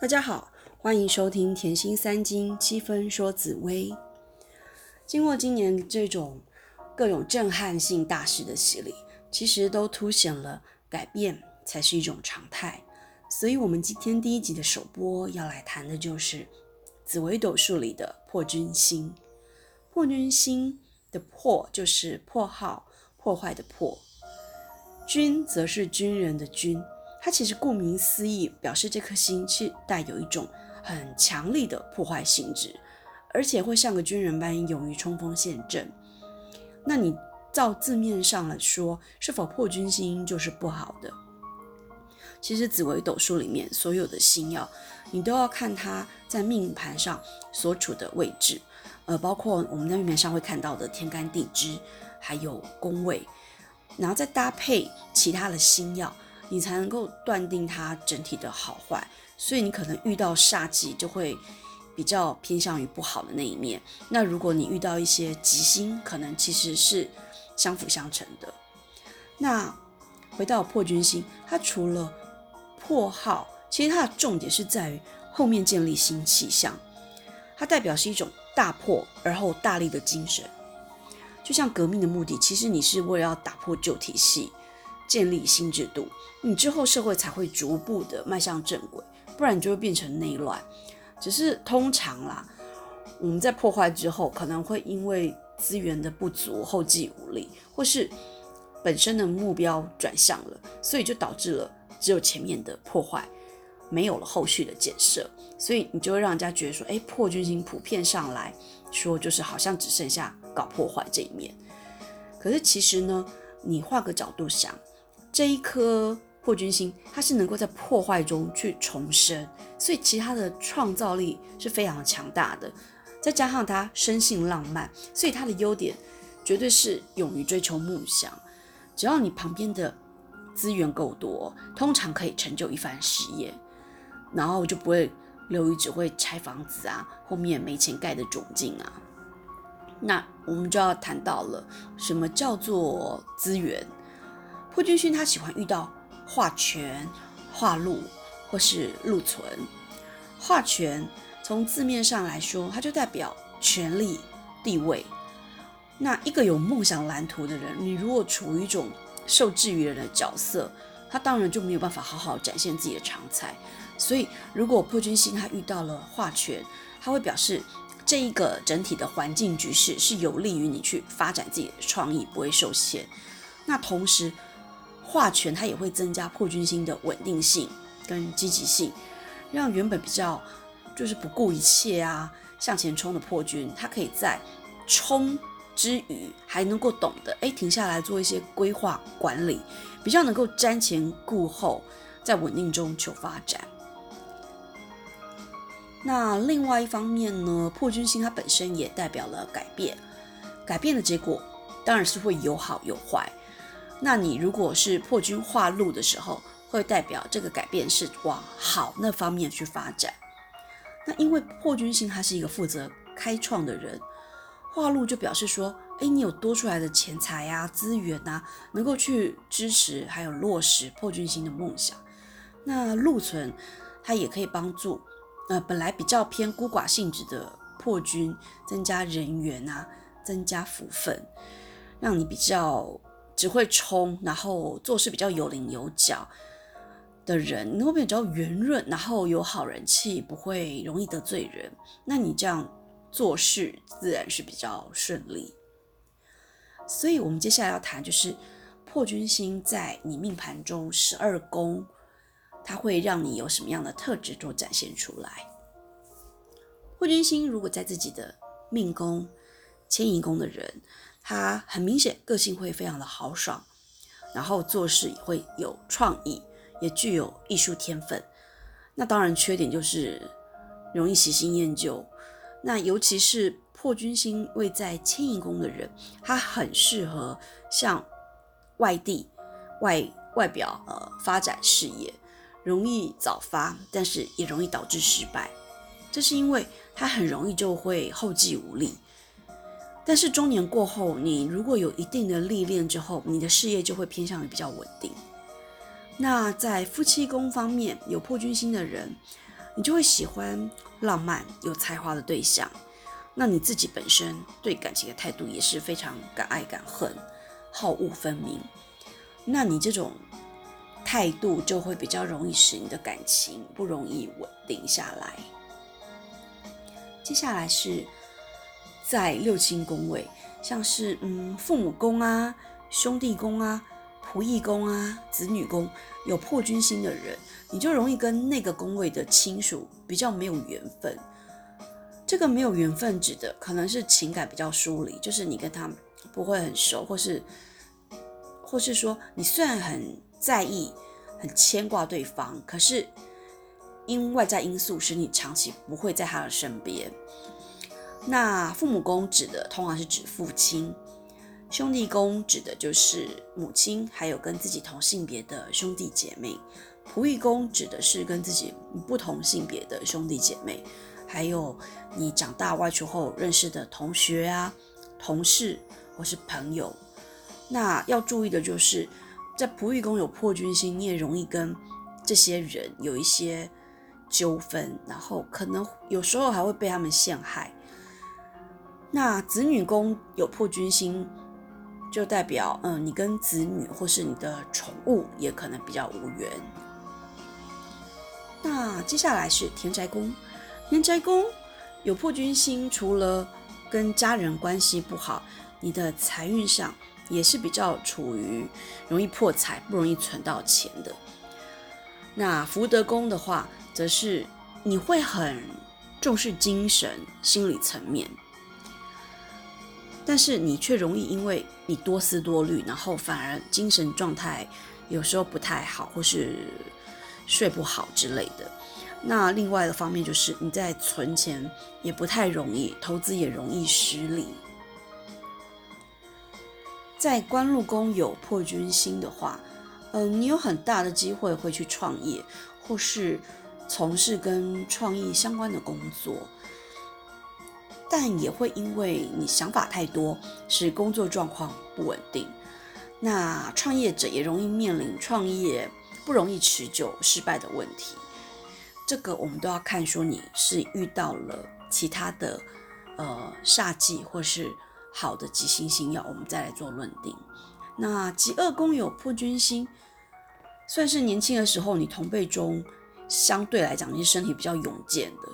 大家好，欢迎收听甜心三金七分说紫薇。经过今年这种各种震撼性大事的洗礼，其实都凸显了改变才是一种常态。所以，我们今天第一集的首播要来谈的就是紫微斗数里的破军星。破军星的破就是破耗、破坏的破，军则是军人的军。它其实顾名思义，表示这颗星是带有一种很强力的破坏性质，而且会像个军人般勇于冲锋陷阵。那你照字面上来说，是否破军星就是不好的？其实紫微斗数里面所有的星耀，你都要看它在命盘上所处的位置，呃，包括我们在命盘上会看到的天干地支，还有宫位，然后再搭配其他的星耀。你才能够断定它整体的好坏，所以你可能遇到煞忌就会比较偏向于不好的那一面。那如果你遇到一些吉星，可能其实是相辅相成的。那回到破军星，它除了破耗，其实它的重点是在于后面建立新气象，它代表是一种大破而后大力的精神。就像革命的目的，其实你是为了要打破旧体系。建立新制度，你之后社会才会逐步的迈向正轨，不然你就会变成内乱。只是通常啦，我们在破坏之后，可能会因为资源的不足，后继无力，或是本身的目标转向了，所以就导致了只有前面的破坏，没有了后续的建设，所以你就会让人家觉得说，哎，破军星普遍上来说，就是好像只剩下搞破坏这一面。可是其实呢，你换个角度想。这一颗破军星，它是能够在破坏中去重生，所以其他的创造力是非常强大的。再加上它生性浪漫，所以它的优点绝对是勇于追求梦想。只要你旁边的资源够多，通常可以成就一番事业，然后就不会留于只会拆房子啊，后面没钱盖的窘境啊。那我们就要谈到了，什么叫做资源？破军星他喜欢遇到化权、化禄或是禄存。化权从字面上来说，它就代表权力、地位。那一个有梦想蓝图的人，你如果处于一种受制于人的角色，他当然就没有办法好好展现自己的长才。所以，如果破军星他遇到了化权，他会表示这一个整体的环境局势是有利于你去发展自己的创意，不会受限。那同时，化权，它也会增加破军星的稳定性跟积极性，让原本比较就是不顾一切啊向前冲的破军，他可以在冲之余还能够懂得哎停下来做一些规划管理，比较能够瞻前顾后，在稳定中求发展。那另外一方面呢，破军星它本身也代表了改变，改变的结果当然是会有好有坏。那你如果是破军化禄的时候，会代表这个改变是往好那方面去发展。那因为破军星他是一个负责开创的人，化禄就表示说，哎，你有多出来的钱财啊、资源啊，能够去支持还有落实破军星的梦想。那禄存，它也可以帮助，呃，本来比较偏孤寡性质的破军，增加人缘啊，增加福分，让你比较。只会冲，然后做事比较有棱有角的人，你会比较圆润，然后有好人气，不会容易得罪人。那你这样做事自然是比较顺利。所以，我们接下来要谈就是破军星在你命盘中十二宫，它会让你有什么样的特质都展现出来。破军星如果在自己的命宫、迁移宫的人。他很明显个性会非常的豪爽，然后做事也会有创意，也具有艺术天分。那当然缺点就是容易喜新厌旧。那尤其是破军星位在迁移宫的人，他很适合向外地外外表呃发展事业，容易早发，但是也容易导致失败。这是因为他很容易就会后继无力。但是中年过后，你如果有一定的历练之后，你的事业就会偏向于比较稳定。那在夫妻宫方面有破军星的人，你就会喜欢浪漫有才华的对象。那你自己本身对感情的态度也是非常敢爱敢恨、好恶分明。那你这种态度就会比较容易使你的感情不容易稳定下来。接下来是在六亲宫位，像是嗯父母宫啊、兄弟宫啊、仆役宫啊、子女宫有破军星的人，你就容易跟那个宫位的亲属比较没有缘分。这个没有缘分指的可能是情感比较疏离，就是你跟他不会很熟，或是或是说你虽然很在意、很牵挂对方，可是因外在因素使你长期不会在他的身边。那父母宫指的通常是指父亲，兄弟宫指的就是母亲，还有跟自己同性别的兄弟姐妹，仆役宫指的是跟自己不同性别的兄弟姐妹。还有你长大外出后认识的同学啊、同事或是朋友，那要注意的就是，在仆役宫有破军星，你也容易跟这些人有一些纠纷，然后可能有时候还会被他们陷害。那子女宫有破军星，就代表嗯，你跟子女或是你的宠物也可能比较无缘。那接下来是田宅宫。田宅宫有破军星，除了跟家人关系不好，你的财运上也是比较处于容易破财、不容易存到钱的。那福德宫的话，则是你会很重视精神、心理层面，但是你却容易因为你多思多虑，然后反而精神状态有时候不太好，或是睡不好之类的。那另外的方面就是你在存钱也不太容易，投资也容易失利。在官禄宫有破军星的话，嗯，你有很大的机会会去创业，或是从事跟创意相关的工作，但也会因为你想法太多，使工作状况不稳定。那创业者也容易面临创业不容易持久、失败的问题。这个我们都要看，说你是遇到了其他的呃煞忌或是好的吉星星耀，我们再来做论定。那极恶宫有破军星，算是年轻的时候你同辈中相对来讲你身体比较勇健的，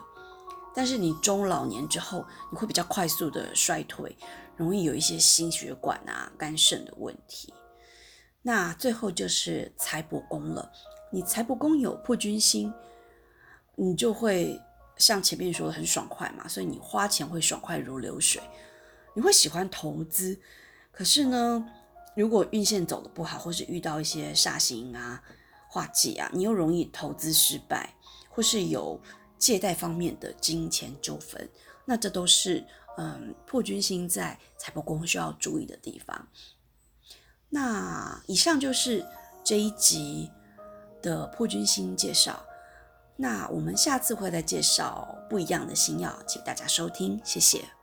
但是你中老年之后你会比较快速的衰退，容易有一些心血管啊、肝肾的问题。那最后就是财帛宫了，你财帛宫有破军星。你就会像前面说的很爽快嘛，所以你花钱会爽快如流水，你会喜欢投资。可是呢，如果运线走的不好，或是遇到一些煞星啊、化忌啊，你又容易投资失败，或是有借贷方面的金钱纠纷。那这都是嗯破军星在财帛宫需要注意的地方。那以上就是这一集的破军星介绍。那我们下次会再介绍不一样的星耀，请大家收听，谢谢。